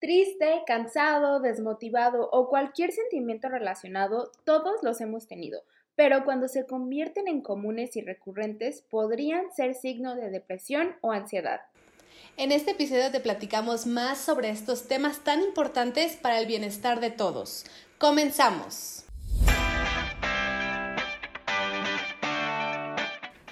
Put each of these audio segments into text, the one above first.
Triste, cansado, desmotivado o cualquier sentimiento relacionado, todos los hemos tenido, pero cuando se convierten en comunes y recurrentes podrían ser signo de depresión o ansiedad. En este episodio te platicamos más sobre estos temas tan importantes para el bienestar de todos. Comenzamos.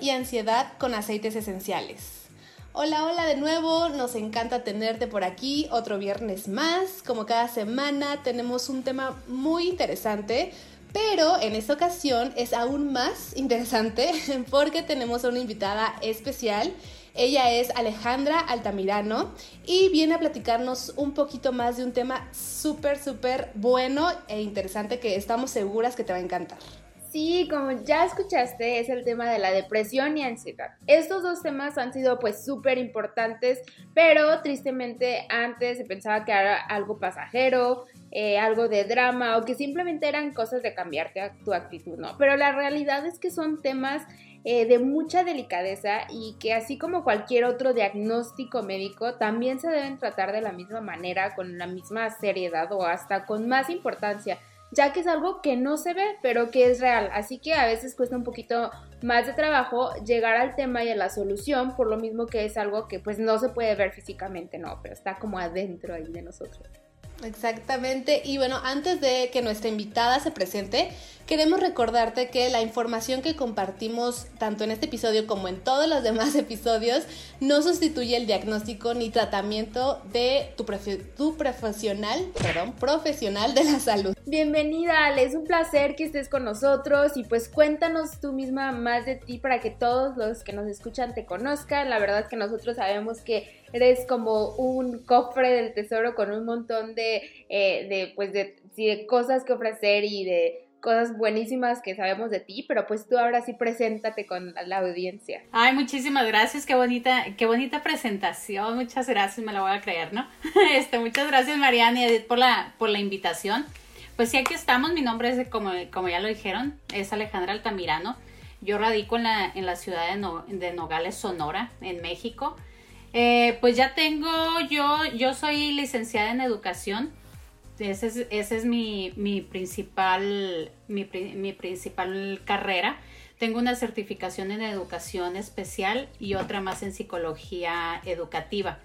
Y ansiedad con aceites esenciales. Hola, hola de nuevo, nos encanta tenerte por aquí otro viernes más. Como cada semana tenemos un tema muy interesante, pero en esta ocasión es aún más interesante porque tenemos a una invitada especial. Ella es Alejandra Altamirano y viene a platicarnos un poquito más de un tema súper, súper bueno e interesante que estamos seguras que te va a encantar. Sí, como ya escuchaste, es el tema de la depresión y ansiedad. Estos dos temas han sido pues súper importantes, pero tristemente antes se pensaba que era algo pasajero, eh, algo de drama o que simplemente eran cosas de cambiarte tu actitud, ¿no? Pero la realidad es que son temas eh, de mucha delicadeza y que así como cualquier otro diagnóstico médico, también se deben tratar de la misma manera, con la misma seriedad o hasta con más importancia ya que es algo que no se ve, pero que es real. Así que a veces cuesta un poquito más de trabajo llegar al tema y a la solución, por lo mismo que es algo que pues no se puede ver físicamente, no, pero está como adentro ahí de nosotros. Exactamente. Y bueno, antes de que nuestra invitada se presente, queremos recordarte que la información que compartimos tanto en este episodio como en todos los demás episodios no sustituye el diagnóstico ni tratamiento de tu, tu profesional, perdón, profesional de la salud. Bienvenida, es un placer que estés con nosotros y pues cuéntanos tú misma más de ti para que todos los que nos escuchan te conozcan. La verdad es que nosotros sabemos que eres como un cofre del tesoro con un montón de, eh, de pues de cosas que ofrecer y de cosas buenísimas que sabemos de ti, pero pues tú ahora sí preséntate con la audiencia. Ay, muchísimas gracias, qué bonita, qué bonita presentación, muchas gracias, me la voy a creer, ¿no? Este, muchas gracias Mariana y Edith por la, por la invitación. Pues sí, aquí estamos, mi nombre es, como, como ya lo dijeron, es Alejandra Altamirano. Yo radico en la, en la ciudad de, de Nogales, Sonora, en México. Eh, pues ya tengo, yo, yo soy licenciada en educación. Esa es, ese es mi, mi principal, mi, mi, principal carrera. Tengo una certificación en educación especial y otra más en psicología educativa.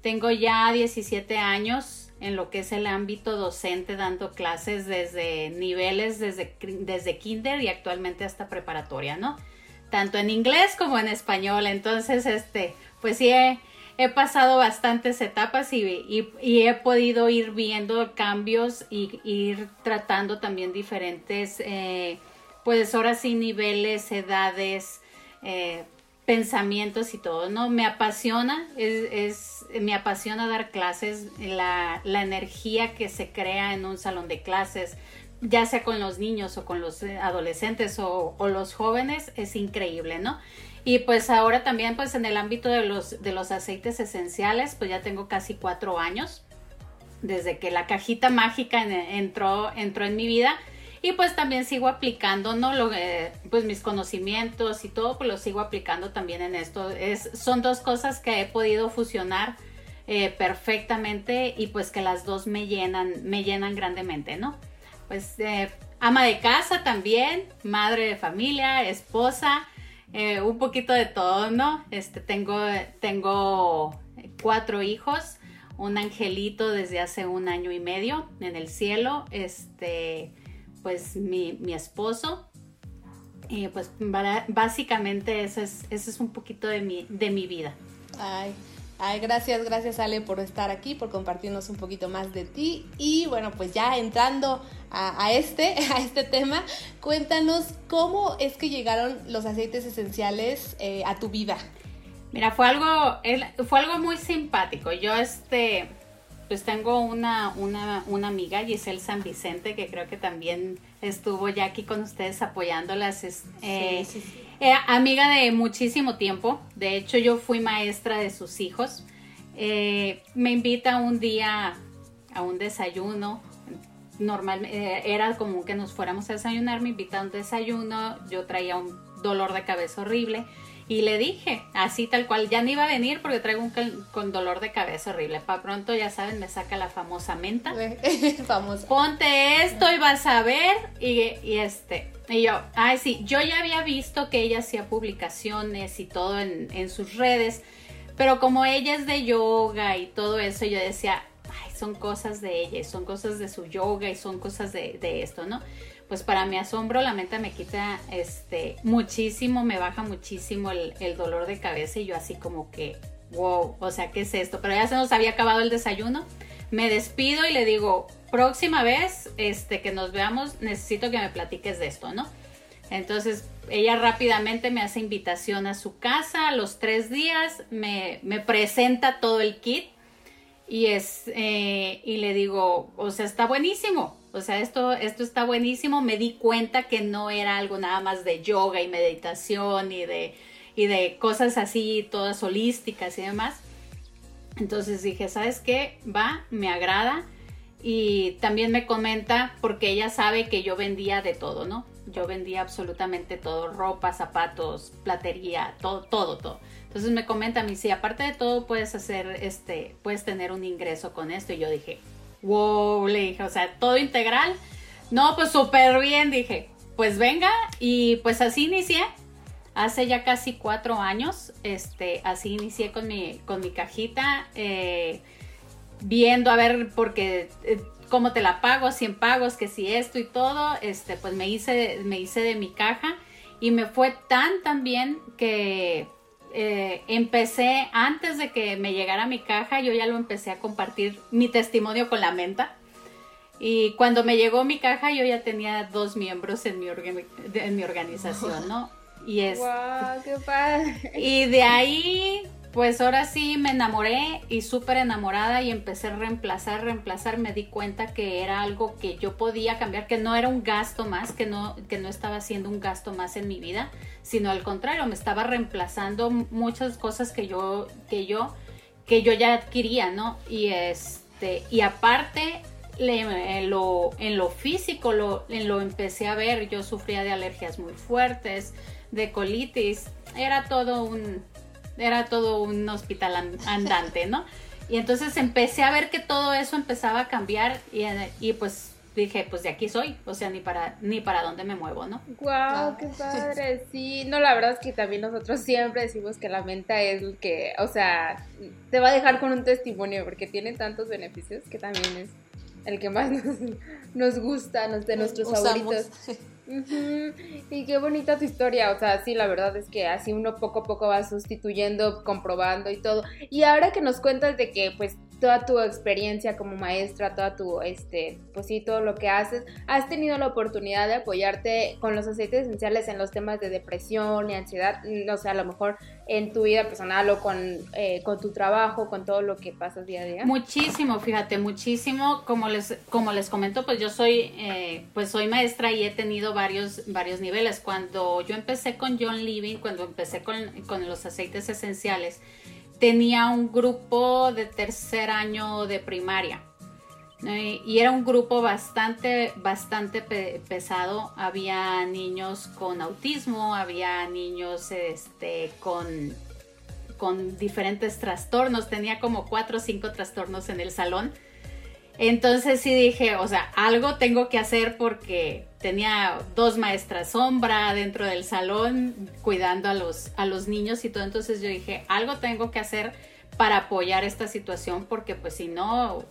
Tengo ya 17 años en lo que es el ámbito docente dando clases desde niveles desde, desde kinder y actualmente hasta preparatoria, ¿no? Tanto en inglés como en español. Entonces, este, pues sí he pasado bastantes etapas y, he podido ir viendo cambios y ir tratando también diferentes, eh, pues niveles, edades, eh, pensamientos y todo, ¿no? Me apasiona, es, me apasiona dar clases, la, energía que se crea en un salón de clases, ya sea con los niños o con los adolescentes o, o los jóvenes, es increíble, ¿no? Y pues ahora también pues en el ámbito de los, de los aceites esenciales, pues ya tengo casi cuatro años desde que la cajita mágica entró, entró en mi vida. Y pues también sigo aplicando, ¿no? Lo, eh, pues mis conocimientos y todo, pues lo sigo aplicando también en esto. Es, son dos cosas que he podido fusionar eh, perfectamente y pues que las dos me llenan, me llenan grandemente, ¿no? Pues eh, ama de casa también, madre de familia, esposa, eh, un poquito de todo, ¿no? Este, tengo, tengo cuatro hijos, un angelito desde hace un año y medio en el cielo, este, pues mi, esposo. Y pues básicamente eso es, es un poquito de mi, de mi vida. Ay, Ay, gracias, gracias Ale por estar aquí, por compartirnos un poquito más de ti. Y bueno, pues ya entrando a, este, a este tema, cuéntanos cómo es que llegaron los aceites esenciales eh, a tu vida. Mira, fue algo, fue algo muy simpático. Yo este, pues tengo una, una, una amiga, Giselle San Vicente, que creo que también estuvo ya aquí con ustedes apoyándolas. Eh, eh, amiga de muchísimo tiempo. De hecho, yo fui maestra de sus hijos. Eh, me invita un día a un desayuno. Normal, era común que nos fuéramos a desayunar. Me invita a un desayuno. Yo traía un dolor de cabeza horrible. Y le dije, así tal cual, ya no iba a venir porque traigo un con dolor de cabeza horrible. Para pronto, ya saben, me saca la famosa menta. Famosa. Ponte esto y vas a ver. Y, y, este, y yo, ay, sí, yo ya había visto que ella hacía publicaciones y todo en, en sus redes. Pero como ella es de yoga y todo eso, yo decía, ay, son cosas de ella, son cosas de su yoga y son cosas de, de esto, ¿no? Pues para mi asombro la mente me quita este muchísimo, me baja muchísimo el, dolor de cabeza y yo así como que, wow, o sea, ¿qué es esto? Pero ya se nos había acabado el desayuno, me despido y le digo, próxima vez este, que nos veamos, necesito que me platiques de esto, ¿no? Entonces ella rápidamente me hace invitación a su casa, a los tres días me, me presenta todo el kit y, es, eh, y le digo, o sea, está buenísimo, o sea, esto, esto está buenísimo. Me di cuenta que no era algo nada más de yoga y meditación y de, y de cosas así, todas holísticas y demás. Entonces dije, ¿sabes qué? Va, me agrada. Y también me comenta, porque ella sabe que yo vendía de todo, ¿no? Yo vendía absolutamente todo, ropa, zapatos, platería, todo, todo, todo. Entonces me comenta mí, sí, aparte de todo puedes hacer, este, puedes tener un ingreso con esto. Y yo dije, wow, le dije, o sea, todo integral. No, pues súper bien, dije, pues venga, y pues así inicié. Hace ya casi cuatro años, este, así inicié con mi, con mi cajita, eh, viendo a ver, porque eh, cómo te la pago, 100 pagos, que si esto y todo, este, pues me hice, me hice de mi caja y me fue tan, tan bien que eh, empecé, antes de que me llegara mi caja, yo ya lo empecé a compartir mi testimonio con la menta. Y cuando me llegó mi caja, yo ya tenía dos miembros en mi, en mi organización, ¿no? Y es. ¡Wow! ¡Qué padre! Y de ahí pues ahora sí me enamoré y súper enamorada y empecé a reemplazar, reemplazar, me di cuenta que era algo que yo podía cambiar, que no era un gasto más, que no, que no estaba siendo un gasto más en mi vida, sino al contrario, me estaba reemplazando muchas cosas que yo, que yo, que yo ya adquiría, ¿no? Y este, y aparte en lo, en lo físico lo, en lo empecé a ver, yo sufría de alergias muy fuertes, de colitis, era todo un, era todo un hospital andante, ¿no? Y entonces empecé a ver que todo eso empezaba a cambiar y, y pues dije, pues de aquí soy, o sea, ni para ni para dónde me muevo, ¿no? Wow, qué padre. Sí, no, la verdad es que también nosotros siempre decimos que la menta es el que, o sea, te va a dejar con un testimonio porque tiene tantos beneficios que también es el que más nos, gusta, de nuestros favoritos. Y qué bonita tu historia, o sea, sí, la verdad es que así uno poco a poco va sustituyendo, comprobando y todo. Y ahora que nos cuentas de que pues toda tu experiencia como maestra, toda tu, este, pues todo lo que haces, has tenido la oportunidad de apoyarte con los aceites esenciales en los temas de depresión y ansiedad, no sé, a lo mejor en tu vida personal o con, eh, con tu trabajo, con todo lo que pasas día a día? Muchísimo, fíjate, muchísimo. Como les, como les comento, pues yo soy, eh, pues soy maestra y he tenido varios, varios niveles. Cuando yo empecé con John Living, cuando empecé con, con los aceites esenciales, tenía un grupo de tercer año de primaria. Y era un grupo bastante, bastante pesado. Había niños con autismo, había niños este, con, con diferentes trastornos. Tenía como cuatro o cinco trastornos en el salón. Entonces sí dije, o sea, algo tengo que hacer porque tenía dos maestras sombra dentro del salón cuidando a los, a los niños y todo. Entonces yo dije, algo tengo que hacer para apoyar esta situación porque pues si no,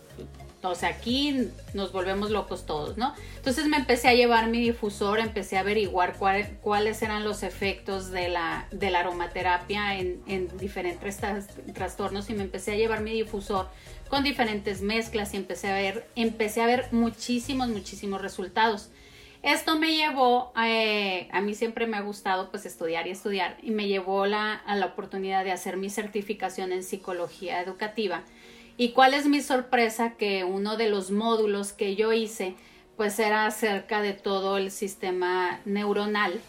O sea, aquí nos volvemos locos todos, ¿no? Entonces me empecé a llevar mi difusor, empecé a averiguar cuáles eran los efectos de la, de la aromaterapia en, en diferentes trastornos y me empecé a llevar mi difusor con diferentes mezclas y empecé a ver, empecé a ver muchísimos, muchísimos resultados. Esto me llevó, eh, a mí siempre me ha gustado pues estudiar y estudiar y me llevó la, a la oportunidad de hacer mi certificación en psicología educativa. ¿Y cuál es mi sorpresa? Que uno de los módulos que yo hice pues era acerca de todo el sistema neuronal.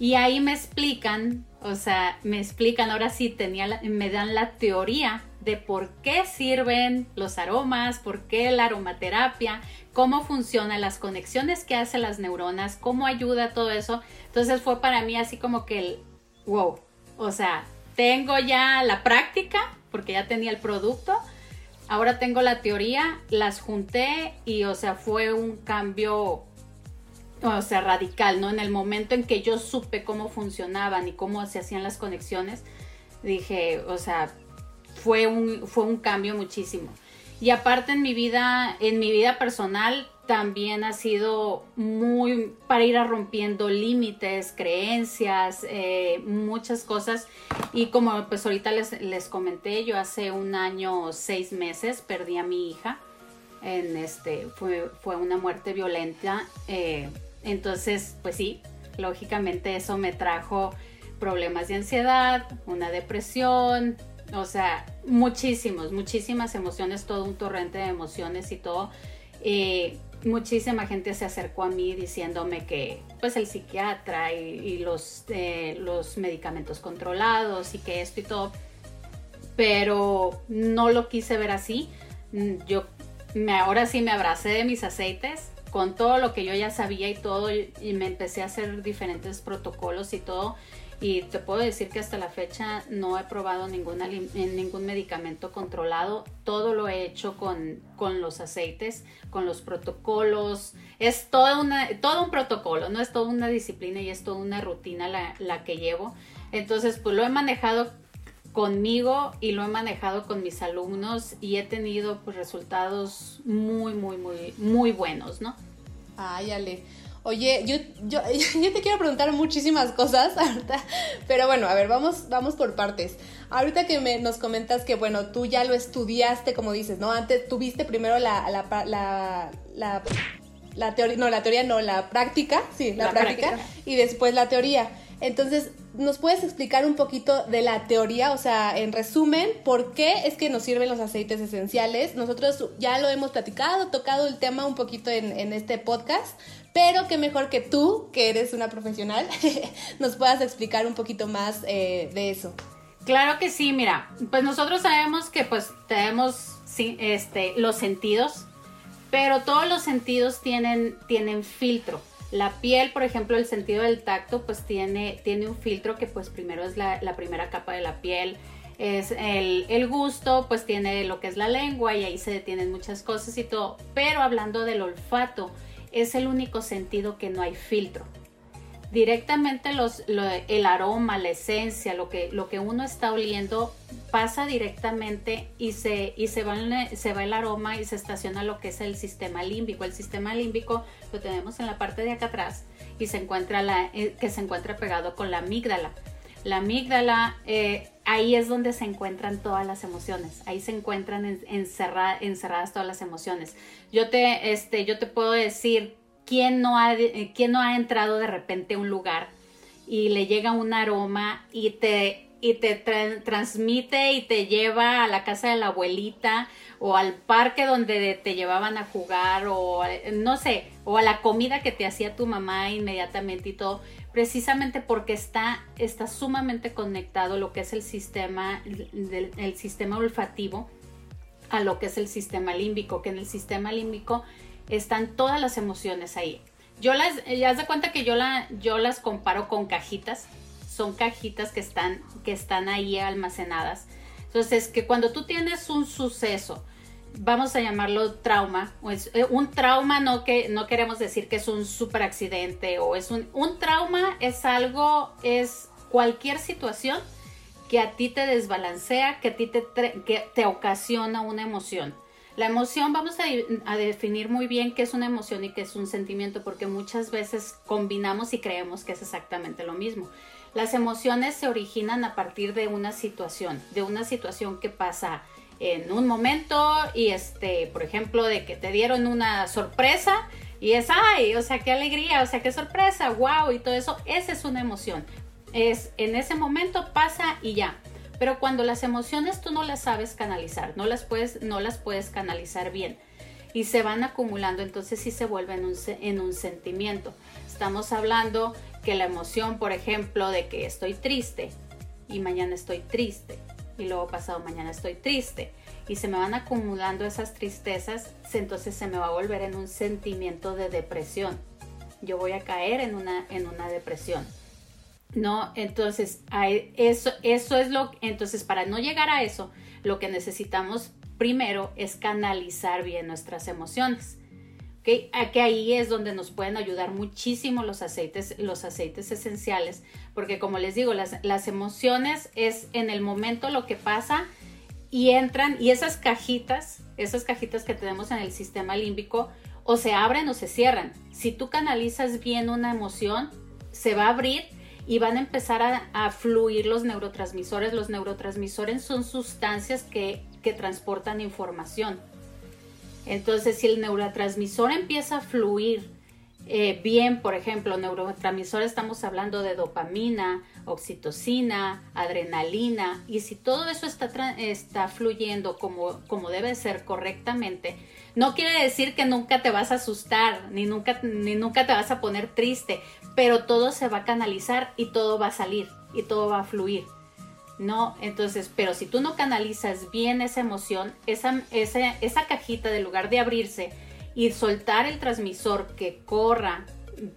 Y ahí me explican, o sea, me explican, ahora sí tenía me dan la teoría de por qué sirven los aromas, por qué la aromaterapia, cómo funcionan las conexiones que hacen las neuronas, cómo ayuda todo eso. Entonces fue para mí así como que el wow, o sea, tengo ya la práctica porque ya tenía el producto, ahora tengo la teoría, las junté y o sea, fue un cambio o sea, radical, ¿no? En el momento en que yo supe cómo funcionaban y cómo se hacían las conexiones, dije, o sea, fue un, fue un cambio muchísimo. Y aparte en mi vida, en mi vida personal también ha sido muy para ir a rompiendo límites, creencias, eh, muchas cosas. Y como pues ahorita les, les comenté, yo hace un año, seis meses, perdí a mi hija. En este, fue, fue una muerte violenta. Eh, entonces, pues sí, lógicamente eso me trajo problemas de ansiedad, una depresión, o sea, muchísimos, muchísimas emociones, todo un torrente de emociones y todo. Eh, muchísima gente se acercó a mí diciéndome que pues el psiquiatra y, los, eh, los medicamentos controlados y que esto y todo, pero no lo quise ver así. Mm, yo me, ahora sí me abracé de mis aceites con todo lo que yo ya sabía y todo y me empecé a hacer diferentes protocolos y todo y te puedo decir que hasta la fecha no he probado ninguna, ningún medicamento controlado. Todo lo he hecho con, con los aceites, con los protocolos. Es todo, una, todo un protocolo, no es toda una disciplina y es toda una rutina la, la que llevo. Entonces, pues lo he manejado conmigo y lo he manejado con mis alumnos y he tenido pues resultados muy, muy, muy, muy buenos, ¿no? Ay, Ale. Oye, yo, yo, yo te quiero preguntar muchísimas cosas ahorita, pero bueno, a ver, vamos, vamos por partes. Ahorita que me, nos comentas que, bueno, tú ya lo estudiaste, como dices, ¿no? Antes tuviste primero la, la, la, la, la teoría, no, la teoría no, la práctica, sí, la, práctica, y después la teoría. Entonces, ¿nos puedes explicar un poquito de la teoría? O sea, en resumen, ¿por qué es que nos sirven los aceites esenciales? Nosotros ya lo hemos platicado, tocado el tema un poquito en, en este podcast, pero qué mejor que tú, que eres una profesional, nos puedas explicar un poquito más eh, de eso. Claro que sí, mira, pues nosotros sabemos que pues tenemos este, los sentidos, pero todos los sentidos tienen, tienen filtro. La piel, por ejemplo, el sentido del tacto, pues tiene, tiene un filtro que pues primero es la, la primera capa de la piel. Es el, el, gusto, pues tiene lo que es la lengua y ahí se detienen muchas cosas y todo. Pero hablando del olfato, es el único sentido que no hay filtro. Directamente los, el aroma, la esencia, lo que, lo que uno está oliendo pasa directamente y, se, y se, va, se va el aroma y se estaciona lo que es el sistema límbico. El sistema límbico lo tenemos en la parte de acá atrás y se encuentra la, eh, que se encuentra pegado con la amígdala. La amígdala, eh, ahí es donde se encuentran todas las emociones, ahí se encuentran encerradas todas las emociones. Yo te, este, yo te puedo decir quién no, ha, quién no ha entrado de repente a un lugar y le llega un aroma y te y te transmite y te lleva a la casa de la abuelita o al parque donde te llevaban a jugar o no sé, o a la comida que te hacía tu mamá inmediatamente y todo precisamente porque está, está sumamente conectado lo que es el sistema, del, sistema olfativo a lo que es el sistema límbico, que en el sistema límbico están todas las emociones ahí. Yo las, ya de cuenta que yo, la, yo las comparo con cajitas, son cajitas que están, que están ahí almacenadas. Entonces, que cuando tú tienes un suceso, vamos a llamarlo trauma, eh, un trauma no que no queremos decir que es un super accidente o es un, un trauma es algo, es cualquier situación que a ti te desbalancea, que a ti te, que te ocasiona una emoción. La emoción, vamos a, definir muy bien qué es una emoción y qué es un sentimiento, porque muchas veces combinamos y creemos que es exactamente lo mismo. Las emociones se originan a partir de una situación, de una situación que pasa en un momento y este, por ejemplo, de que te dieron una sorpresa y es, ay, o sea, qué alegría, o sea, qué sorpresa, wow, y todo eso, esa es una emoción. Es en ese momento pasa y ya. Pero cuando las emociones tú no las sabes canalizar, no las puedes, no las puedes canalizar bien y se van acumulando, entonces sí se vuelve en un, en un sentimiento. Estamos hablando que la emoción, por ejemplo, de que estoy triste y mañana estoy triste y luego pasado mañana estoy triste y se me van acumulando esas tristezas, entonces se me va a volver en un sentimiento de depresión. Yo voy a caer en una, en una depresión. ¿no? Entonces, eso, eso es lo, entonces para no llegar a eso, lo que necesitamos primero es canalizar bien nuestras emociones. Que ahí es donde nos pueden ayudar muchísimo los aceites, los aceites esenciales, porque como les digo, las, emociones es en el momento lo que pasa y entran, y esas cajitas, esas cajitas que tenemos en el sistema límbico, o se abren o se cierran. Si tú canalizas bien una emoción, se va a abrir y van a empezar a, fluir los neurotransmisores. Los neurotransmisores son sustancias que, transportan información. Entonces, si el neurotransmisor empieza a fluir eh, bien, por ejemplo, neurotransmisor estamos hablando de dopamina, oxitocina, adrenalina, y si todo eso está, está fluyendo como, como debe ser correctamente, no quiere decir que nunca te vas a asustar, ni nunca, ni nunca te vas a poner triste, pero todo se va a canalizar y todo va a salir y todo va a fluir. ¿No? Entonces, pero si tú no canalizas bien esa emoción, esa, esa, esa cajita de lugar de abrirse y soltar el transmisor que corra,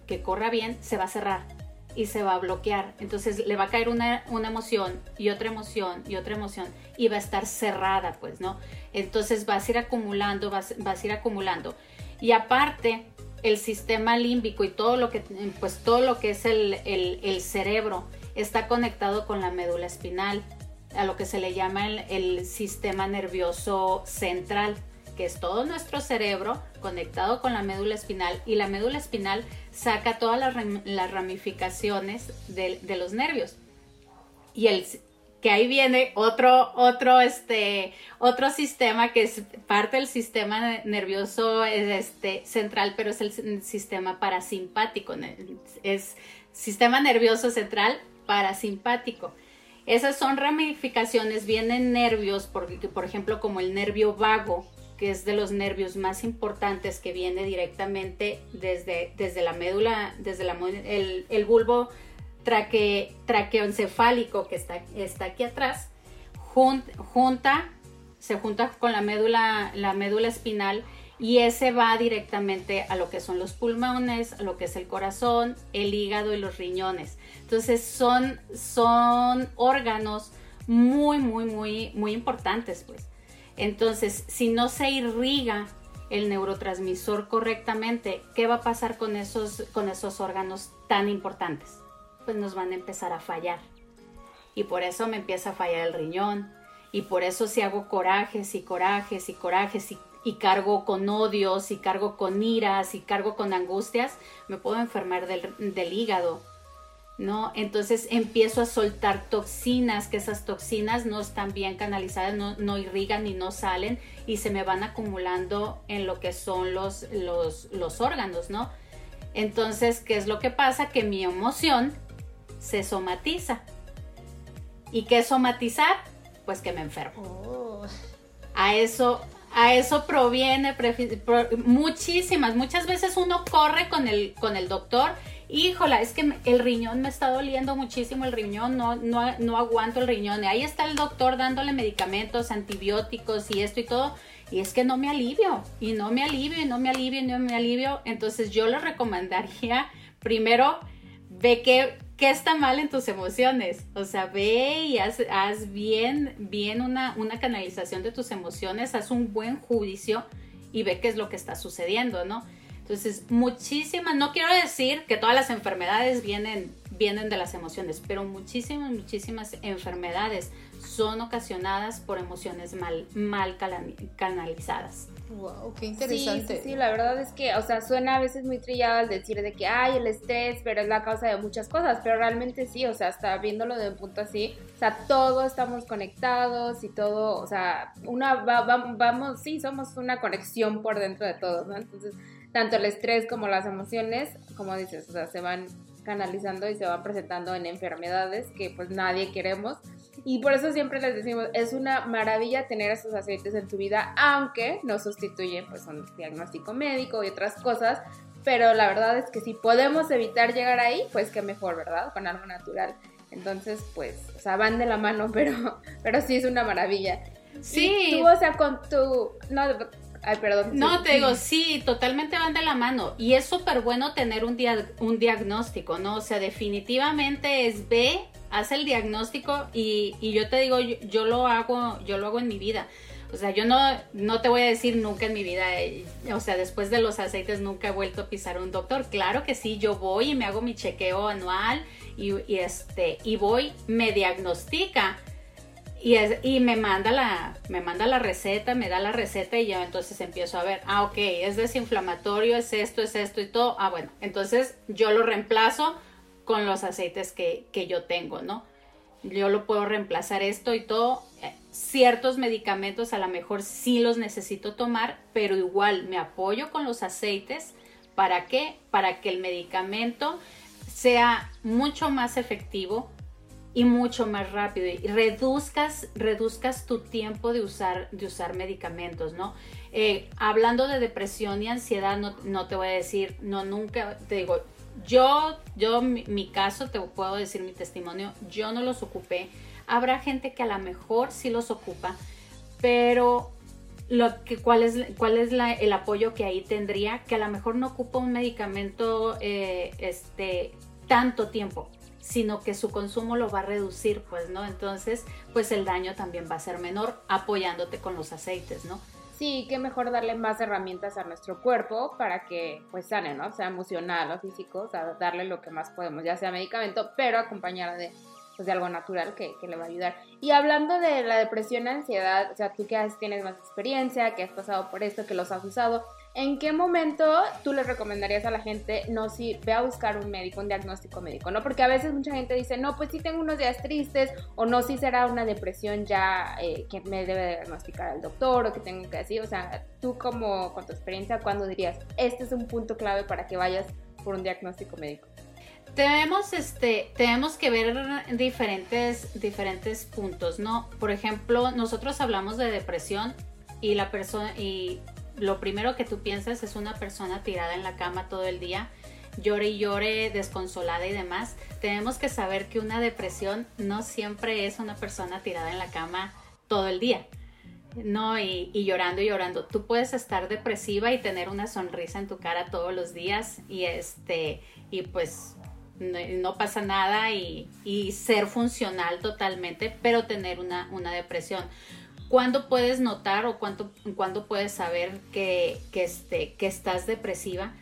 que corra bien, se va a cerrar y se va a bloquear. Entonces le va a caer una, una, emoción y otra emoción y otra emoción y va a estar cerrada, pues, ¿no? Entonces vas a ir acumulando, vas, a ir acumulando. Y aparte, el sistema límbico y todo lo que, pues todo lo que es el, el, cerebro está conectado con la médula espinal, a lo que se le llama el, sistema nervioso central, que es todo nuestro cerebro conectado con la médula espinal y la médula espinal saca todas las, ramificaciones de, de, los nervios. Y el, que ahí viene otro, otro, este, otro sistema que es parte del sistema nervioso este, central, pero es el sistema parasimpático, es sistema nervioso central parasimpático. Esas son ramificaciones, vienen nervios, por, por ejemplo, como el nervio vago, que es de los nervios más importantes que viene directamente desde, desde la médula, desde la, el, el bulbo traque, traqueoencefálico que está, está aquí atrás, junta, se junta con la médula, la médula espinal y ese va directamente a lo que son los pulmones, a lo que es el corazón, el hígado y los riñones. Entonces son, son órganos muy, muy, muy, muy importantes, pues. Entonces, si no se irriga el neurotransmisor correctamente, ¿qué va a pasar con esos, con esos órganos tan importantes? pues nos van a empezar a fallar. Y por eso me empieza a fallar el riñón. Y por eso si hago corajes y corajes y corajes y, cargo con odios y cargo con iras y cargo con angustias, me puedo enfermar del, hígado. ¿No? Entonces empiezo a soltar toxinas, que esas toxinas no están bien canalizadas, no, no, irrigan y no salen y se me van acumulando en lo que son los, los, los órganos, ¿no? Entonces, ¿qué es lo que pasa? Que mi emoción se somatiza. ¿Y qué es somatizar? Pues que me enfermo. Oh. A eso a eso proviene muchísimas, muchas veces uno corre con el, con el doctor, híjola, es que el riñón me está doliendo muchísimo, el riñón, no, no, no aguanto el riñón, y ahí está el doctor dándole medicamentos, antibióticos y esto y todo, y es que no me alivio, y no me alivio, y no me alivio, y no me alivio, entonces yo le recomendaría primero ve que ¿qué está mal en tus emociones? O sea, ve y haz, bien, bien una, una, canalización de tus emociones, haz un buen juicio y ve qué es lo que está sucediendo, ¿no? Entonces, muchísimas, no quiero decir que todas las enfermedades vienen, vienen de las emociones, pero muchísimas, muchísimas enfermedades son ocasionadas por emociones mal, mal canalizadas. Wow, qué interesante. Sí, sí, la verdad es que, o sea, suena a veces muy trillado al decir de que, hay el estrés, pero es la causa de muchas cosas, pero realmente sí, o sea, hasta viéndolo de un punto así, o sea, todos estamos conectados y todo, o sea, una, vamos, sí, somos una conexión por dentro de todos, ¿no? Entonces, tanto el estrés como las emociones, como dices, o sea, se van canalizando y se van presentando en enfermedades que pues nadie queremos. Y por eso siempre les decimos, es una maravilla tener estos aceites en tu vida, aunque no sustituyen pues un diagnóstico médico y otras cosas, pero la verdad es que si podemos evitar llegar ahí, pues qué mejor, ¿verdad? Con algo natural. Entonces, pues, o sea, van de la mano, pero, pero sí es una maravilla. Sí. tú, o sea, con tu... No, Ay, perdón. No, te digo, sí, totalmente van de la mano. Y es súper bueno tener un, un diagnóstico, ¿no? O sea, definitivamente es ve, haz el diagnóstico y, y yo te digo, yo, lo hago, yo lo hago en mi vida. O sea, yo no, no te voy a decir nunca en mi vida, eh, o sea, después de los aceites nunca he vuelto a pisar un doctor. Claro que sí, yo voy y me hago mi chequeo anual y, este, y voy, me diagnostica y, y me, manda la, me manda la receta, me da la receta y yo entonces empiezo a ver, ah, ok, es desinflamatorio, es esto, es esto y todo. Ah, bueno, entonces yo lo reemplazo con los aceites que, que yo tengo, ¿no? Yo lo puedo reemplazar esto y todo. Eh, ciertos medicamentos a lo mejor sí los necesito tomar, pero igual me apoyo con los aceites. ¿Para qué? Para que el medicamento sea mucho más efectivo, y mucho más rápido y reduzcas, reduzcas tu tiempo de usar, de usar medicamentos, ¿no? Eh, hablando de depresión y ansiedad, no, no, te voy a decir, no, nunca, te digo, yo, yo, mi, caso, te puedo decir mi testimonio, yo no los ocupé. Habrá gente que a lo mejor sí los ocupa, pero lo que, ¿cuál es, cuál es el apoyo que ahí tendría? Que a lo mejor no ocupa un medicamento eh, este, tanto tiempo sino que su consumo lo va a reducir, pues, ¿no? Entonces, pues el daño también va a ser menor apoyándote con los aceites, ¿no? Sí, qué mejor darle más herramientas a nuestro cuerpo para que pues sane, ¿no? Sea emocional o físico, o sea, darle lo que más podemos, ya sea medicamento, pero acompañada de, pues, de algo natural que, que, le va a ayudar. Y hablando de la depresión, ansiedad, o sea, tú que tienes más experiencia, que has pasado por esto, que los has usado, ¿En qué momento tú le recomendarías a la gente, no, si ve a buscar un médico, un diagnóstico médico, ¿no? Porque a veces mucha gente dice, no, pues sí tengo unos días tristes, o no, si será una depresión ya eh, que me debe diagnosticar el doctor, o que tengo que decir, o sea, tú como con tu experiencia, ¿cuándo dirías, este es un punto clave para que vayas por un diagnóstico médico? Tenemos, este, tenemos que ver diferentes, diferentes puntos, ¿no? Por ejemplo, nosotros hablamos de depresión y la persona, y lo primero que tú piensas es una persona tirada en la cama todo el día, llore y llore, desconsolada y demás. Tenemos que saber que una depresión no siempre es una persona tirada en la cama todo el día. No, y, llorando y llorando. Tú puedes estar depresiva y tener una sonrisa en tu cara todos los días y este, y pues no, pasa nada y, y, ser funcional totalmente, pero tener una, una depresión. ¿Cuándo puedes notar o cuándo, puedes saber que, este, que estás depresiva?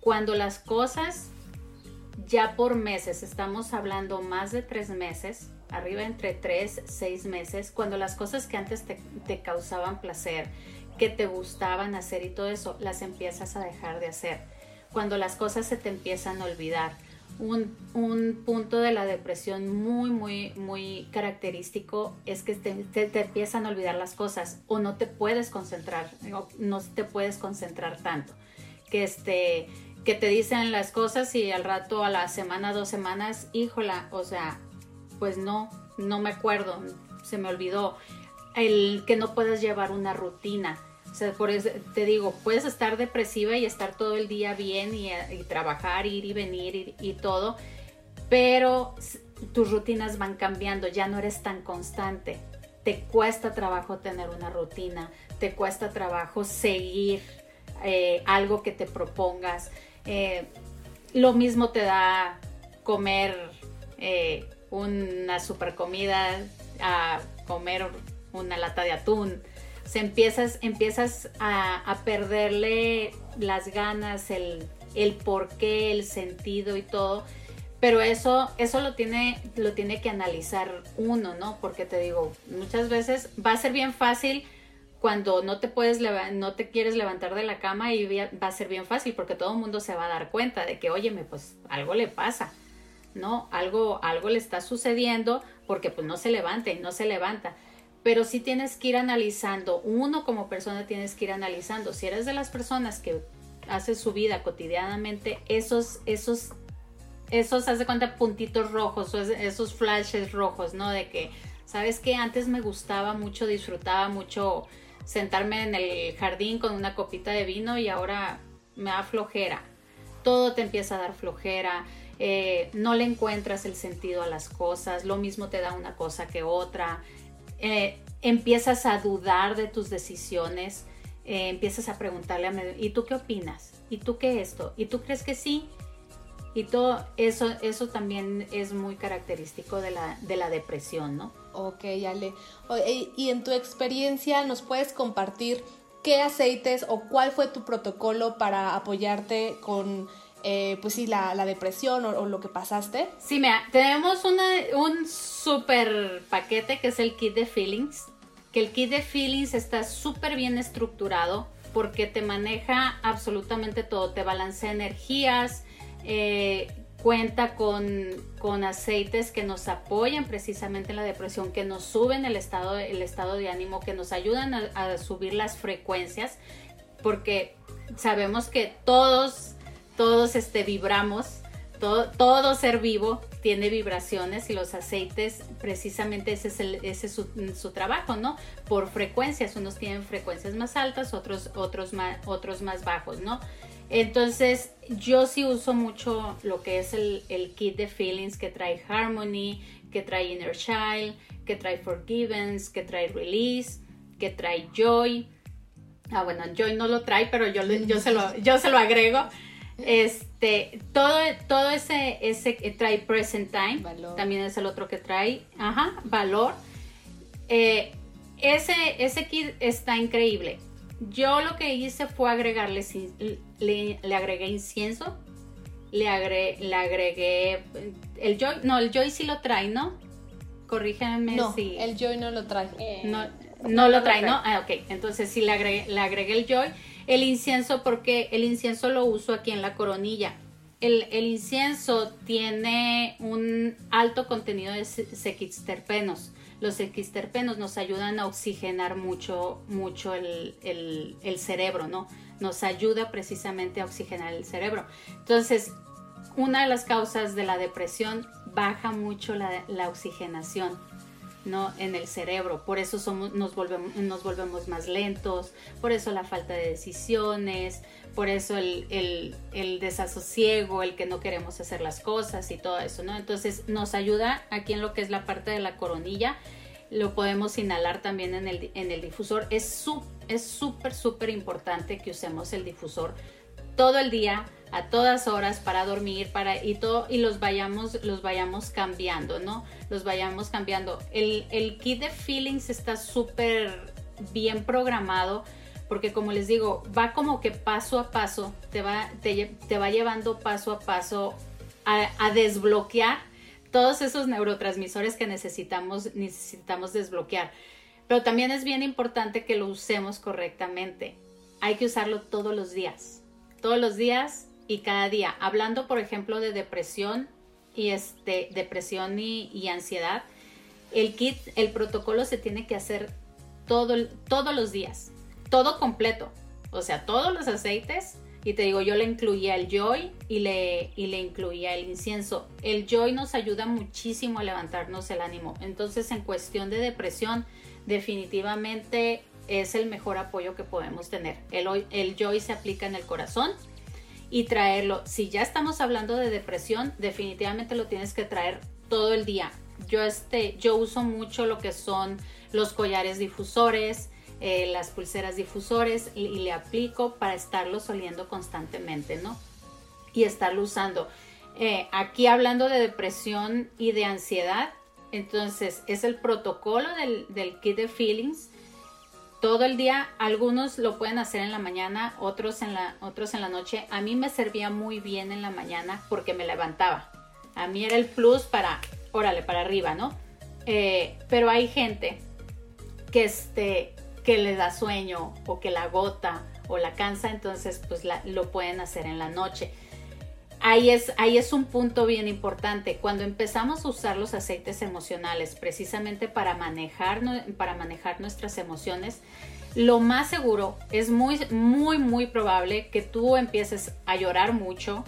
Cuando las cosas ya por meses, estamos hablando más de tres meses, arriba entre tres, seis meses, cuando las cosas que antes te, te causaban placer, que te gustaban hacer y todo eso, las empiezas a dejar de hacer. Cuando las cosas se te empiezan a olvidar un, punto de la depresión muy, muy, muy característico es que te, te, empiezan a olvidar las cosas o no te puedes concentrar, no, no te puedes concentrar tanto. Que, este, que te dicen las cosas y al rato, a la semana, dos semanas, híjola, o sea, pues no, no me acuerdo, se me olvidó. El que no puedes llevar una rutina o sea, por eso te digo, puedes estar depresiva y estar todo el día bien y, trabajar, ir y venir y, todo, pero tus rutinas van cambiando, ya no eres tan constante. Te cuesta trabajo tener una rutina, te cuesta trabajo seguir eh, algo que te propongas. Eh, lo mismo te da comer eh, una super comida a comer una lata de atún se empiezas, empiezas a, perderle las ganas, el, el porqué, el sentido y todo. Pero eso, eso lo tiene, lo tiene que analizar uno, ¿no? Porque te digo, muchas veces va a ser bien fácil cuando no te puedes no te quieres levantar de la cama y va a ser bien fácil porque todo el mundo se va a dar cuenta de que, óyeme, pues algo le pasa, ¿no? Algo, algo le está sucediendo porque pues no se levanta y no se levanta. Pero sí tienes que ir analizando, uno como persona tienes que ir analizando. Si eres de las personas que hace su vida cotidianamente, esos, esos, esos, haz de cuenta, puntitos rojos, esos flashes rojos, ¿no? De que, ¿sabes qué? Antes me gustaba mucho, disfrutaba mucho sentarme en el jardín con una copita de vino y ahora me da flojera. Todo te empieza a dar flojera, eh, no le encuentras el sentido a las cosas, lo mismo te da una cosa que otra, eh, empiezas a dudar de tus decisiones, eh, empiezas a preguntarle a ¿y tú qué opinas? ¿Y tú qué esto? ¿Y tú crees que sí? Y todo eso, eso también es muy característico de la, de la depresión, ¿no? Ok, Ale. Y en tu experiencia, ¿nos puedes compartir qué aceites o cuál fue tu protocolo para apoyarte con, eh, pues sí, la, depresión o, lo que pasaste? Sí, mira, tenemos un súper paquete que es el kit de feelings, que el kit de feelings está súper bien estructurado porque te maneja absolutamente todo, te balancea energías, eh, cuenta con, aceites que nos apoyan precisamente en la depresión, que nos suben el estado, el estado de ánimo, que nos ayudan a, subir las frecuencias, porque sabemos que todos, todos este, vibramos, todo, todo ser vivo tiene vibraciones y los aceites, precisamente ese es, ese su, trabajo, ¿no? Por frecuencias, unos tienen frecuencias más altas, otros, otros, más, otros más bajos, ¿no? Entonces, yo sí uso mucho lo que es el, kit de feelings que trae Harmony, que trae Inner Child, que trae Forgivens, que trae Release, que trae Joy. Ah, bueno, Joy no lo trae, pero yo, yo, se, lo, yo se lo agrego. Este, todo, todo ese, ese trae Present Time, también es el otro que trae, ajá, valor. Eh, ese, ese kit está increíble. Yo lo que hice fue agregarle, le, le agregué incienso, le agregué, le agregué el Joy, no, el Joy sí lo trae, ¿no? Corrígeme no, si... el Joy no lo trae. Eh, no, no, lo trae, ¿no? Ah, ok, entonces sí le agregué, le agregué el Joy. El incienso porque el incienso lo uso aquí en la coronilla. El, incienso tiene un alto contenido de sequiterpenos los equisterpenos nos ayudan a oxigenar mucho, mucho el, cerebro, ¿no? Nos ayuda precisamente a oxigenar el cerebro. Entonces, una de las causas de la depresión baja mucho la, oxigenación. ¿No? en el cerebro, por eso somos, nos, volvemos, nos volvemos más lentos, por eso la falta de decisiones, por eso el, el, desasosiego, el que no queremos hacer las cosas y todo eso, ¿no? Entonces nos ayuda aquí en lo que es la parte de la coronilla, lo podemos inhalar también en el, en el difusor. Es súper, súper importante que usemos el difusor todo el día, a todas horas para dormir, para y todo y los vayamos los vayamos cambiando, ¿no? Los vayamos cambiando. El, el kit de feelings está súper bien programado porque como les digo, va como que paso a paso, te va, te, va llevando paso a paso a, desbloquear todos esos neurotransmisores que necesitamos, necesitamos desbloquear. Pero también es bien importante que lo usemos correctamente. Hay que usarlo todos los días, todos los días y cada día. Hablando, por ejemplo, de depresión y este, depresión y, ansiedad, el kit, el protocolo se tiene que hacer todo, todos los días todo completo, o sea, todos los aceites. Y te digo, yo le incluía el joy y le, y le incluía el incienso. El joy nos ayuda muchísimo a levantarnos el ánimo. Entonces, en cuestión de depresión, definitivamente es el mejor apoyo que podemos tener. El, el joy se aplica en el corazón y traerlo. Si ya estamos hablando de depresión, definitivamente lo tienes que traer todo el día. Yo, este, yo uso mucho lo que son los collares difusores, eh, las pulseras difusores y, le aplico para estarlo oliendo constantemente, ¿no? Y estarlo usando. Eh, aquí hablando de depresión y de ansiedad, entonces es el protocolo del, kit de feelings. Todo el día, algunos lo pueden hacer en la mañana, otros en la, otros en la noche. A mí me servía muy bien en la mañana porque me levantaba. A mí era el plus para, órale, para arriba, ¿no? Eh, pero hay gente que, este, que le da sueño o que la agota o la cansa, entonces pues lo pueden hacer en la noche. Ahí es, ahí es un punto bien importante. Cuando empezamos a usar los aceites emocionales precisamente para manejar, para manejar nuestras emociones, lo más seguro es muy, muy, muy probable que tú empieces a llorar mucho,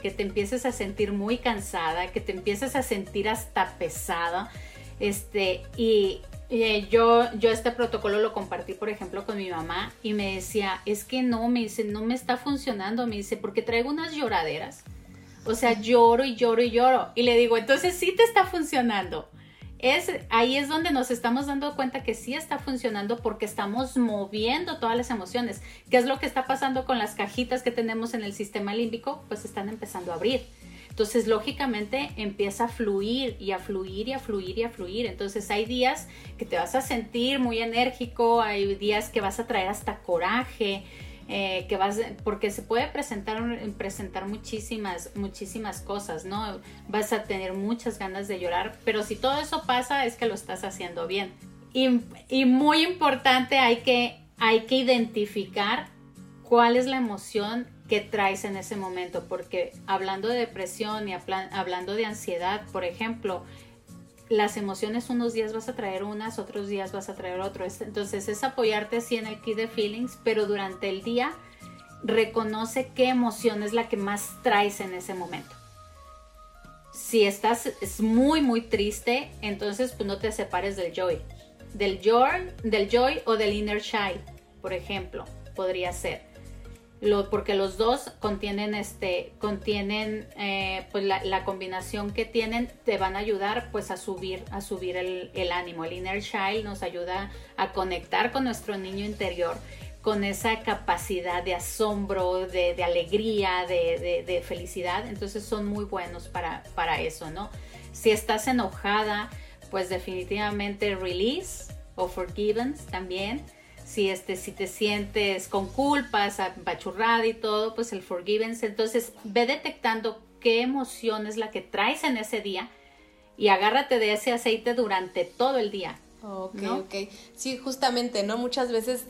que te empieces a sentir muy cansada, que te empieces a sentir hasta pesada. Este, y, eh, yo, yo este protocolo lo compartí, por ejemplo, con mi mamá y me decía, es que no, me dice, no me está funcionando, me dice, porque traigo unas lloraderas. O sea, lloro y lloro y lloro. Y le digo, entonces sí te está funcionando. Es, ahí es donde nos estamos dando cuenta que sí está funcionando porque estamos moviendo todas las emociones. ¿Qué es lo que está pasando con las cajitas que tenemos en el sistema límbico? Pues están empezando a abrir. Entonces, lógicamente empieza a fluir y a fluir y a fluir y a fluir. Entonces, hay días que te vas a sentir muy enérgico, hay días que vas a traer hasta coraje, eh, que vas, porque se puede presentar, presentar muchísimas, muchísimas cosas, ¿no? Vas a tener muchas ganas de llorar, pero si todo eso pasa es que lo estás haciendo bien. Y, y muy importante, hay que, hay que identificar cuál es la emoción que traes en ese momento, porque hablando de depresión y hablando de ansiedad, por ejemplo, las emociones unos días vas a traer unas, otros días vas a traer otros. Entonces es apoyarte así en el kit de feelings, pero durante el día reconoce qué emoción es la que más traes en ese momento. Si estás es muy muy triste, entonces pues no te separes del joy. Del joy, del joy o del inner child, por ejemplo, podría ser porque los dos contienen este contienen eh, pues la, combinación que tienen te van a ayudar pues a subir a subir el, ánimo. El inner child nos ayuda a conectar con nuestro niño interior con esa capacidad de asombro de, alegría de, de, felicidad. Entonces son muy buenos para para eso no si estás enojada pues definitivamente release o forgiveness también si, este, si te sientes con culpas, apachurrada y todo, pues el forgiveness. Entonces, ve detectando qué emoción es la que traes en ese día y agárrate de ese aceite durante todo el día. Ok, ok. Sí, justamente, ¿no? Muchas veces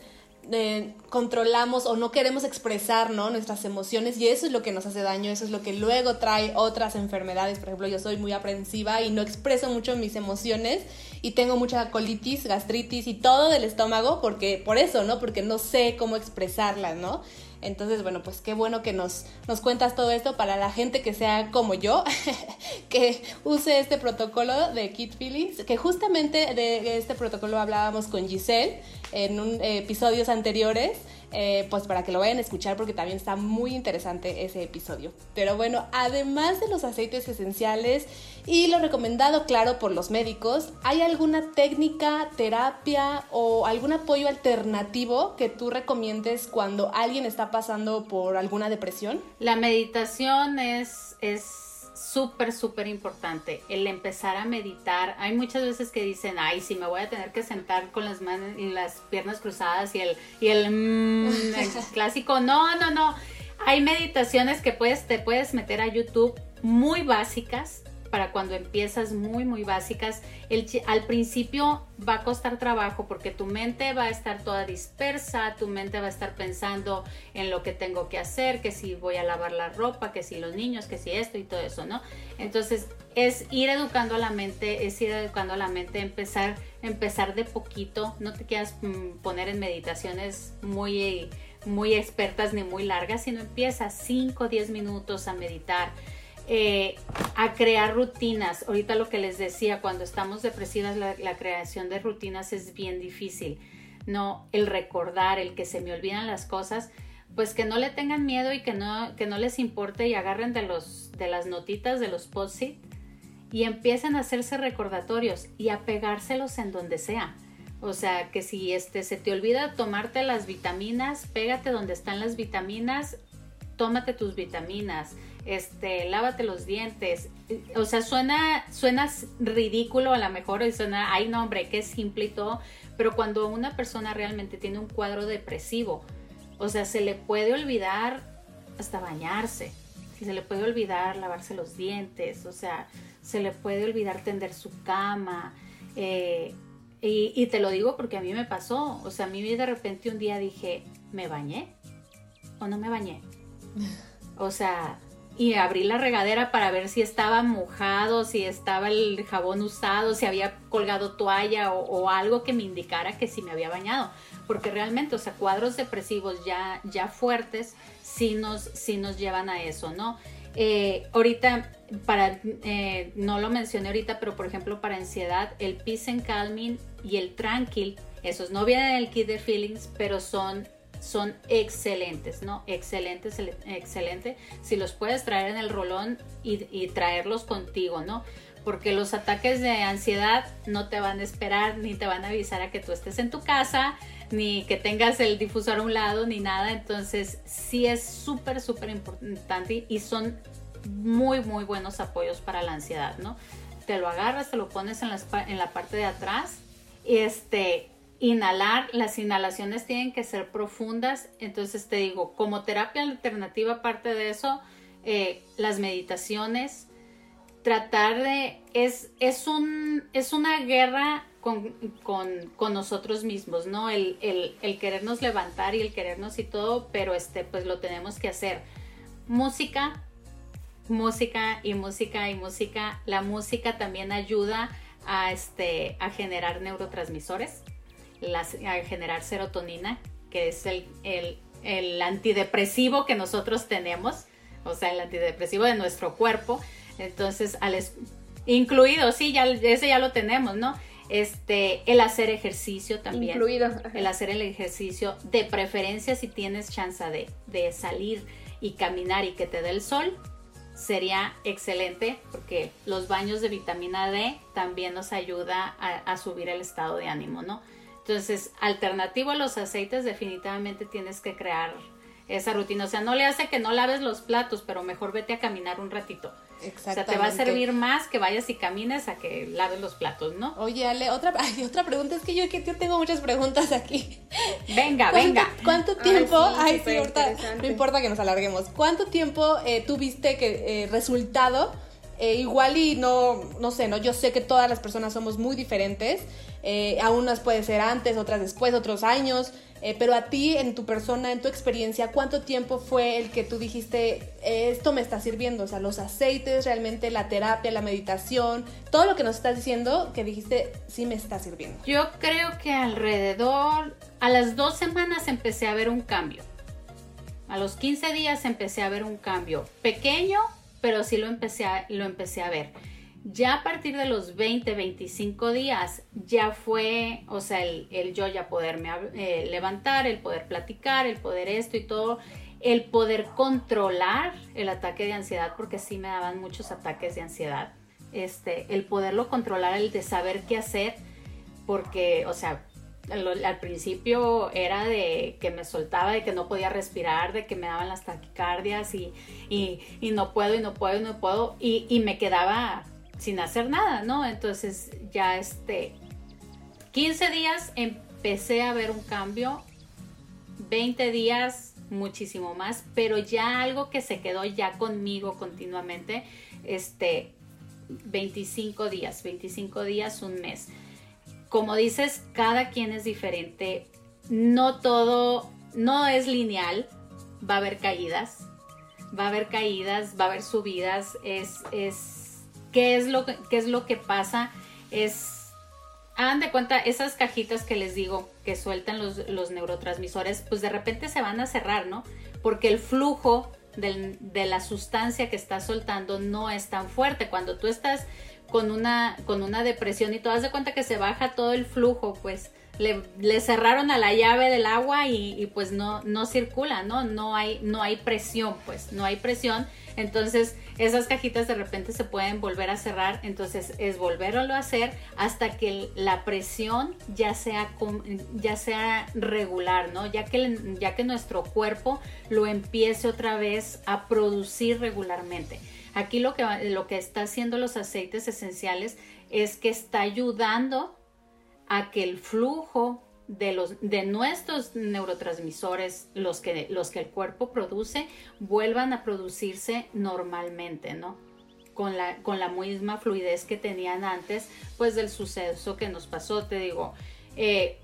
eh, controlamos o no queremos expresar ¿no? nuestras emociones y eso es lo que nos hace daño, eso es lo que luego trae otras enfermedades. Por ejemplo, yo soy muy aprensiva y no expreso mucho mis emociones y tengo mucha colitis, gastritis y todo del estómago porque por eso, ¿no? Porque no sé cómo expresarlas, ¿no? Entonces, bueno, pues qué bueno que nos, nos cuentas todo esto para la gente que sea como yo, que use este protocolo de Kid Feelings, que justamente de este protocolo hablábamos con Giselle en un, eh, episodios anteriores. Eh, pues para que lo vayan a escuchar porque también está muy interesante ese episodio. Pero bueno, además de los aceites esenciales y lo recomendado, claro, por los médicos, ¿hay alguna técnica, terapia o algún apoyo alternativo que tú recomiendes cuando alguien está pasando por alguna depresión? La meditación es, es súper, súper importante el empezar a meditar. Hay muchas veces que dicen, ay, sí, me voy a tener que sentar con las manos y las piernas cruzadas y el, y el, mm, clásico. No, no, no. Hay meditaciones que puedes, te puedes meter a YouTube muy básicas para cuando empiezas muy, muy básicas. Al principio va a costar trabajo porque tu mente va a estar toda dispersa, tu mente va a estar pensando en lo que tengo que hacer, que si voy a lavar la ropa, que si los niños, que si esto y todo eso, ¿no? Entonces es ir educando a la mente, es ir educando a la mente, empezar, empezar de poquito, no te quieras mm, poner en meditaciones muy muy expertas ni muy largas, sino empieza 5 o 10 minutos a meditar eh, a crear rutinas. Ahorita lo que les decía, cuando estamos depresivas, la, creación de rutinas es bien difícil. No, el recordar, el que se me olvidan las cosas, pues que no le tengan miedo y que no, que no les importe y agarren de, los, de las notitas, de los post-it y empiecen a hacerse recordatorios y a pegárselos en donde sea. O sea, que si este, se te olvida tomarte las vitaminas, pégate donde están las vitaminas, tómate tus vitaminas este, lávate los dientes. O sea, suena, suena ridículo a lo mejor y suena, ay no hombre, qué simple y todo, pero cuando una persona realmente tiene un cuadro depresivo, o sea, se le puede olvidar hasta bañarse, se le puede olvidar lavarse los dientes, o sea, se le puede olvidar tender su cama, eh, Y, y, te lo digo porque a mí me pasó. O sea, a mí de repente un día dije, ¿me bañé? ¿O no me bañé? O sea, y abrí la regadera para ver si estaba mojado, si estaba el jabón usado, si había colgado toalla o, algo que me indicara que sí me había bañado. Porque realmente, o sea, cuadros depresivos ya, ya fuertes sí nos, sí nos llevan a eso, ¿no? Eh, ahorita, para, eh, no lo mencioné ahorita, pero por ejemplo para ansiedad, el Peace and Calming y el Tranquil, esos no vienen en el kit de feelings, pero son son excelentes, ¿no? Excelentes, excelente. Si los puedes traer en el rolón y, traerlos contigo, ¿no? Porque los ataques de ansiedad no te van a esperar ni te van a avisar a que tú estés en tu casa, ni que tengas el difusor a un lado, ni nada. Entonces, sí es súper, súper importante y son muy, muy buenos apoyos para la ansiedad, ¿no? Te lo agarras, te lo pones en la, en la parte de atrás. Este, inhalar, las inhalaciones tienen que ser profundas. Entonces te digo, como terapia alternativa, aparte de eso, eh, las meditaciones, tratar de, es, es, un, es una guerra con, nosotros mismos, ¿no? El, el, querernos levantar y el querernos y todo, pero este, pues lo tenemos que hacer. Música, música y música y música. La música también ayuda a, este, a generar neurotransmisores a generar serotonina, que es el, el, antidepresivo que nosotros tenemos, o sea, el antidepresivo de nuestro cuerpo. Entonces, al incluido, sí, ya, ese ya lo tenemos, ¿no? Este, el hacer ejercicio también. Incluido. El hacer el ejercicio, de preferencia si tienes chance de, de salir y caminar y que te dé el sol, sería excelente porque los baños de vitamina D también nos ayuda a, a subir el estado de ánimo, ¿no? Entonces, alternativo a los aceites, definitivamente tienes que crear esa rutina. O sea, no le hace que no laves los platos, pero mejor vete a caminar un ratito. O sea, te va a servir más que vayas y camines a que laves los platos, ¿no? Oye, Ale, otra, otra pregunta. Es que yo, que yo tengo muchas preguntas aquí. Venga, venga. ¿Cuánto tiempo? Ay, sí, ahorita, no importa que nos alarguemos. ¿Cuánto tiempo eh, tuviste que eh, resultado? Eh, igual y no, no sé, ¿no? Yo sé que todas las personas somos muy diferentes. Eh, a unas puede ser antes, otras después, otros años. Eh, pero a ti, en tu persona, en tu experiencia, ¿cuánto tiempo fue el que tú dijiste, esto me está sirviendo? O sea, los aceites, realmente la terapia, la meditación, todo lo que nos estás diciendo, que dijiste, sí me está sirviendo. Yo creo que alrededor, a las dos semanas empecé a ver un cambio. A los 15 días empecé a ver un cambio. Pequeño, pero sí lo empecé a, lo empecé a ver. Ya a partir de los 20, 25 días, ya fue, o sea, el, yo ya poderme eh, levantar, el poder platicar, el poder esto y todo, el poder controlar el ataque de ansiedad, porque sí me daban muchos ataques de ansiedad, este, el poderlo controlar, el de saber qué hacer, porque, o sea, al, principio era de que me soltaba, de que no podía respirar, de que me daban las taquicardias y, y, no puedo y no puedo y no puedo y, y, me quedaba sin hacer nada, ¿no? Entonces ya este 15 días empecé a ver un cambio, 20 días muchísimo más, pero ya algo que se quedó ya conmigo continuamente, este 25 días, 25 días, un mes como dices, cada quien es diferente. No todo, no es lineal. Va a haber caídas. Va a haber caídas, va a haber subidas. Es, es, ¿qué es lo, qué es lo que pasa? Es, hagan de cuenta, esas cajitas que les digo que sueltan los, los neurotransmisores, pues de repente se van a cerrar, ¿no? Porque el flujo de la sustancia que está soltando no es tan fuerte. Cuando tú estás con una, con una depresión y te das de cuenta que se baja todo el flujo, pues le, le cerraron a la llave del agua y, pues no, no circula, ¿no? No hay, no hay presión, pues no hay presión. Entonces esas cajitas de repente se pueden volver a cerrar, entonces es volverlo a hacer hasta que la presión ya sea, ya sea regular, ¿no? Ya que, ya que nuestro cuerpo lo empiece otra vez a producir regularmente. Aquí lo que, lo que está haciendo los aceites esenciales es que está ayudando a que el flujo de, los, de nuestros neurotransmisores, los que, los que el cuerpo produce, vuelvan a producirse normalmente, ¿no? con la, con la misma fluidez que tenían antes, pues del suceso que nos pasó, te digo. Eh,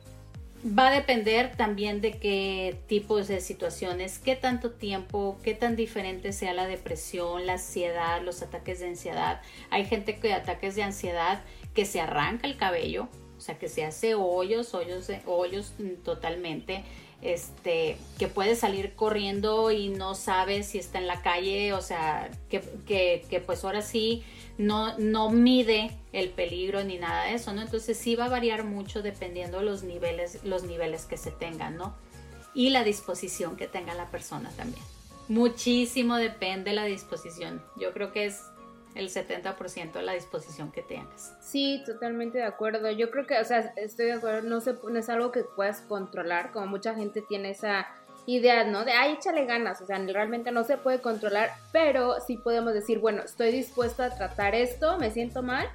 va a depender también de qué tipos de situaciones, qué tanto tiempo, qué tan diferente sea la depresión, la ansiedad, los ataques de ansiedad. Hay gente que ataques de ansiedad que se arranca el cabello, o sea, que se hace hoyos, hoyos, hoyos totalmente este, que puede salir corriendo y no sabe si está en la calle, o sea, que, que, pues ahora sí no, no mide el peligro ni nada de eso, ¿no? Entonces sí va a variar mucho dependiendo los niveles, los niveles que se tengan, ¿no? Y la disposición que tenga la persona también. Muchísimo depende la disposición. Yo creo que es el 70% de la disposición que tengas. Sí, totalmente de acuerdo. Yo creo que, o sea, estoy de acuerdo, no, se, no es algo que puedas controlar, como mucha gente tiene esa idea, ¿no? De, ay, échale ganas, o sea, realmente no se puede controlar, pero sí podemos decir, bueno, estoy dispuesto a tratar esto, me siento mal,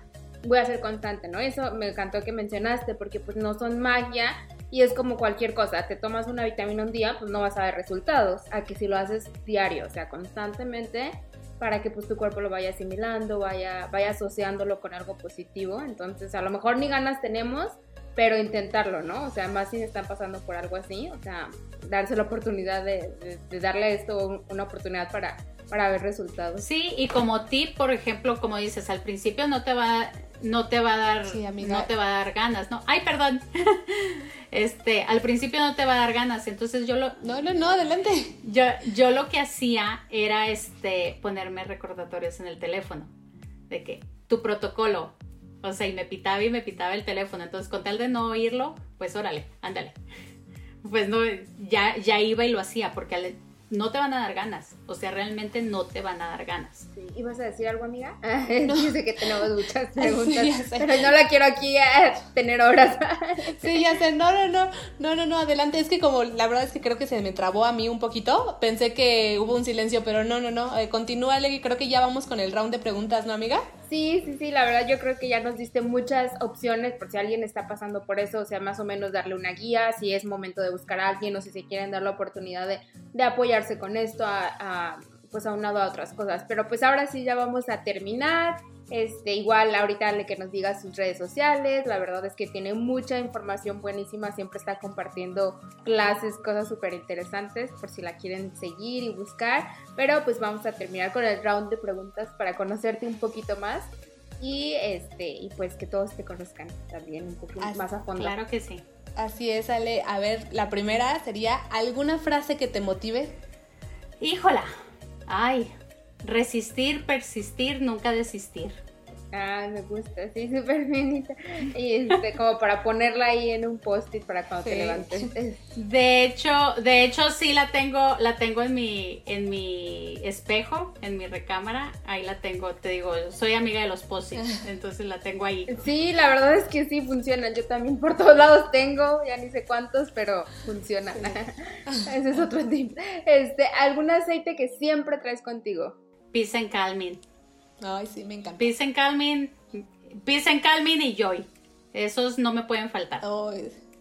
voy a ser constante, ¿no? Eso me encantó que mencionaste, porque pues no son magia y es como cualquier cosa, te tomas una vitamina un día, pues no vas a ver resultados, a que si lo haces diario, o sea, constantemente, para que pues tu cuerpo lo vaya asimilando, vaya, vaya asociándolo con algo positivo. Entonces, a lo mejor ni ganas tenemos, pero intentarlo, ¿no? O sea, más si están pasando por algo así, o sea, darse la oportunidad de, darle a esto una oportunidad para, para ver resultados. Sí, y como tip, por ejemplo, como dices, al principio no te va, no te va a dar, no te va a dar ganas, ¿no? Ay, perdón. este, al principio no te va a dar ganas, entonces yo lo... No, no, no, adelante. Yo, yo lo que hacía era, este, ponerme recordatorios en el teléfono, de que tu protocolo, o sea, y me pitaba y me pitaba el teléfono, entonces con tal de no oírlo, pues órale, ándale. Pues no, ya, ya iba y lo hacía, porque al no te van a dar ganas. O sea, realmente no te van a dar ganas. Sí. ¿Ibas a decir algo, amiga? Yo sé que tenemos muchas preguntas, pero no la quiero aquí a tener horas. sí, ya sé. No, no, no. No, no, no. Adelante. Es que como la verdad es que creo que se me trabó a mí un poquito. Pensé que hubo un silencio, pero no, no, no. Eh, continúa, Legui. Creo que ya vamos con el round de preguntas, ¿no, amiga? Sí, sí, sí, la verdad yo creo que ya nos diste muchas opciones por si alguien está pasando por eso, o sea, más o menos darle una guía, si es momento de buscar a alguien o si se quieren dar la oportunidad de, de apoyarse con esto, a, a, pues aunado a otras cosas. Pero pues ahora sí ya vamos a terminar. Este, igual ahorita le que nos diga sus redes sociales, la verdad es que tiene mucha información buenísima, siempre está compartiendo clases, cosas súper interesantes por si la quieren seguir y buscar, pero pues vamos a terminar con el round de preguntas para conocerte un poquito más y este y pues que todos te conozcan también un poco más a fondo. Claro que sí. Así es, Ale. A ver, la primera sería alguna frase que te motive. Híjola. Ay, Resistir, persistir, nunca desistir. Ah, me gusta, sí, súper bonita. Y este, como para ponerla ahí en un post-it para cuando te levantes. De hecho, de hecho sí la tengo, la tengo en mi, en mi espejo, en mi recámara. Ahí la tengo, te digo, soy amiga de los post entonces la tengo ahí. Sí, la verdad es que sí funcionan. Yo también por todos lados tengo, ya ni sé cuántos, pero funcionan. Ese es otro tip. Este, ¿algún aceite que siempre traes contigo? Peace and Calming. Ay, sí, me encanta. Peace and Calming, Peace and Calming y Joy. Esos no me pueden faltar.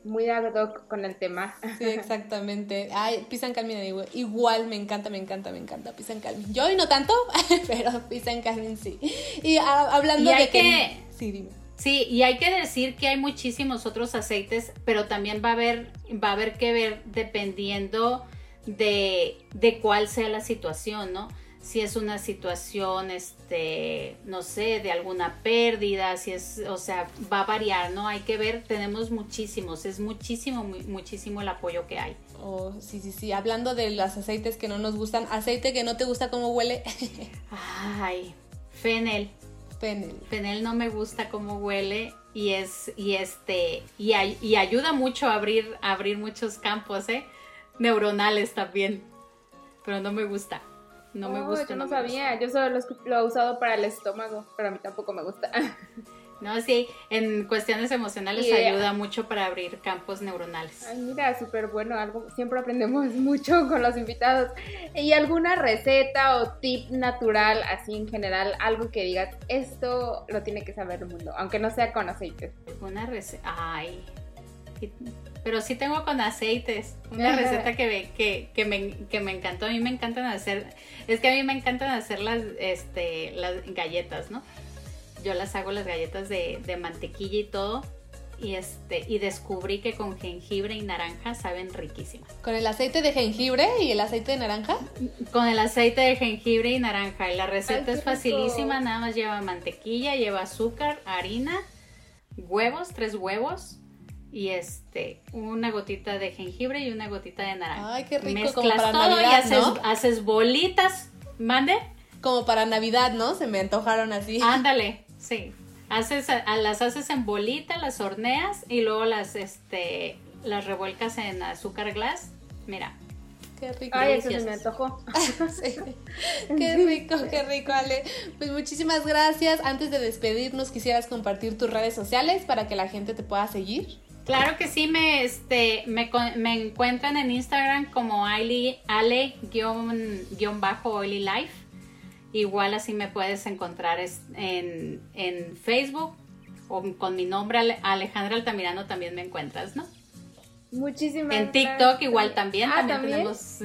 muy ad hoc con el tema. Sí, exactamente. Ay, Peace and Calming igual, me encanta, me encanta, me encanta Peace and Calming. Joy no tanto, pero Peace and Calming sí. Y ah, hablando de que... Sí, dime. Sí, y hay que decir que hay muchísimos otros aceites, pero también va a haber, va a haber que ver dependiendo de, de cuál sea la situación, ¿no? Si es una situación, este, no sé, de alguna pérdida, si es, o sea, va a variar, ¿no? Hay que ver, tenemos muchísimos, es muchísimo, muchísimo el apoyo que hay. Oh, sí, sí, sí, hablando de los aceites que no nos gustan, aceite que no te gusta cómo huele. Ay, fenel. Fenel. Fenel no me gusta cómo huele y es, y este, y, y ayuda mucho a abrir, a abrir muchos campos, ¿eh? Neuronales también, pero no me gusta. No me gusta. Yo no, sabía, yo solo lo, he usado para el estómago, pero a mí tampoco me gusta. No, sí, en cuestiones emocionales ayuda mucho para abrir campos neuronales. Ay, mira, súper bueno, algo, siempre aprendemos mucho con los invitados. ¿Y alguna receta o tip natural, así en general, algo que digas, esto lo tiene que saber el mundo, aunque no sea con aceite? Una receta, ay, pero sí tengo con aceites. Una receta que me, que, que, me, que me encantó. A mí me encantan hacer, es que a mí me encantan hacer las, este, las galletas, ¿no? Yo las hago las galletas de, de mantequilla y todo y este y descubrí que con jengibre y naranja saben riquísimas. ¿Con el aceite de jengibre y el aceite de naranja? Con el aceite de jengibre y naranja. Y la receta es facilísima, nada más lleva mantequilla, lleva azúcar, harina, huevos, tres huevos y este una gotita de jengibre y una gotita de naranja. Ay, qué rico Mezclas como para todo Navidad, y haces, ¿no? haces bolitas. ¿Mande? Como para Navidad, ¿no? Se me antojaron así. Ándale, sí. Haces, a- las haces en bolita, las horneas y luego las, este, las revuelcas en azúcar glass. Mira, Qué rico. Ay, eso se me antojó. Sí. Qué rico, qué rico, Ale. Pues muchísimas gracias. Antes de despedirnos, quisieras compartir tus redes sociales para que la gente te pueda seguir. Claro que sí, me, este, me, me encuentran en Instagram como Ale, Ale-bajo Oily Life. Igual así me puedes encontrar en, en Facebook o con mi nombre Ale- Alejandra Altamirano también me encuentras, ¿no? Muchísimas En TikTok gracias. igual también, Ah, también, ¿también? tenemos,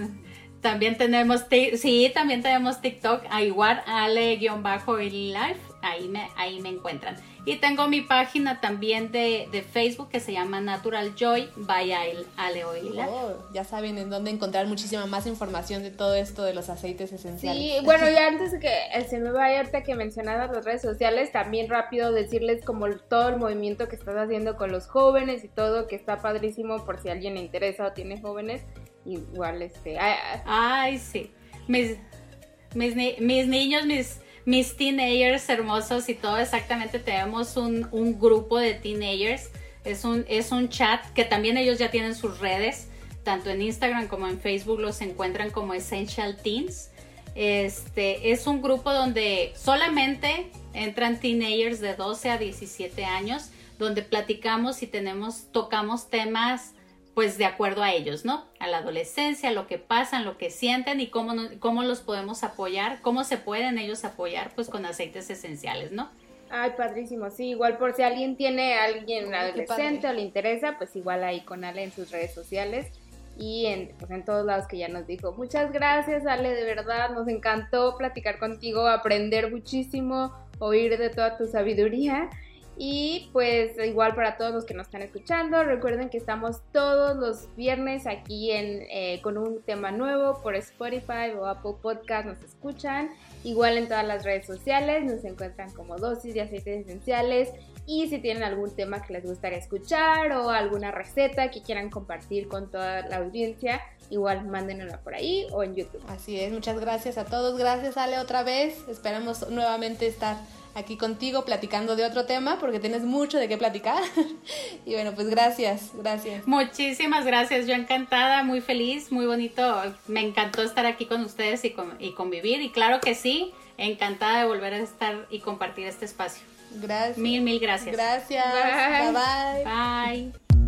también tenemos, sí, también tenemos TikTok, a igual Ale-Oily Life, ahí me, ahí me encuentran. Y tengo mi página también de, de Facebook que se llama Natural Joy by Ale Life. Oh, ya saben en dónde encontrar muchísima más información de todo esto de los aceites esenciales. Sí, bueno, y antes de que se me vaya ahorita que mencionabas las redes sociales, también rápido decirles como todo el movimiento que estás haciendo con los jóvenes y todo, que está padrísimo por si alguien le interesa o tiene jóvenes, igual este... ah, Ay, sí. Mis, mis, ni- mis niños, mis, mis teenagers hermosos y todo, exactamente tenemos un, un grupo de teenagers. Es un, es un chat que también ellos ya tienen sus redes, tanto en Instagram como en Facebook los encuentran como Essential Teens. Este es un grupo donde solamente entran teenagers de 12 a 17 años, donde platicamos y tenemos, tocamos temas pues de acuerdo a ellos, ¿no? A la adolescencia, lo que pasan, lo que sienten y cómo, no- cómo los podemos apoyar, cómo se pueden ellos apoyar, pues con aceites esenciales, ¿no? Ay, padrísimo, sí, igual por si alguien tiene a alguien Ay, adolescente o le interesa, pues igual ahí con Ale en sus redes sociales y en, pues en todos lados que ya nos dijo. Muchas gracias Ale, de verdad, nos encantó platicar contigo, aprender muchísimo, oír de toda tu sabiduría. Y pues igual para todos los que nos están escuchando, recuerden que estamos todos los viernes aquí en, eh, con un tema nuevo por Spotify o Apple Podcast, nos escuchan. Igual en todas las redes sociales nos encuentran como dosis de aceites esenciales. Y si tienen algún tema que les gustaría escuchar o alguna receta que quieran compartir con toda la audiencia, igual mándenosla por ahí o en YouTube. Así es, muchas gracias a todos. Gracias, Ale, otra vez. Esperamos nuevamente estar aquí contigo platicando de otro tema porque tienes mucho de qué platicar. y bueno, pues gracias, gracias. Muchísimas gracias, yo encantada, muy feliz, muy bonito, me encantó estar aquí con ustedes y, con- y convivir y claro que sí, encantada de volver a estar y compartir este espacio. Gracias. Mil, mil gracias. Gracias. Bye. bye. bye. Bye.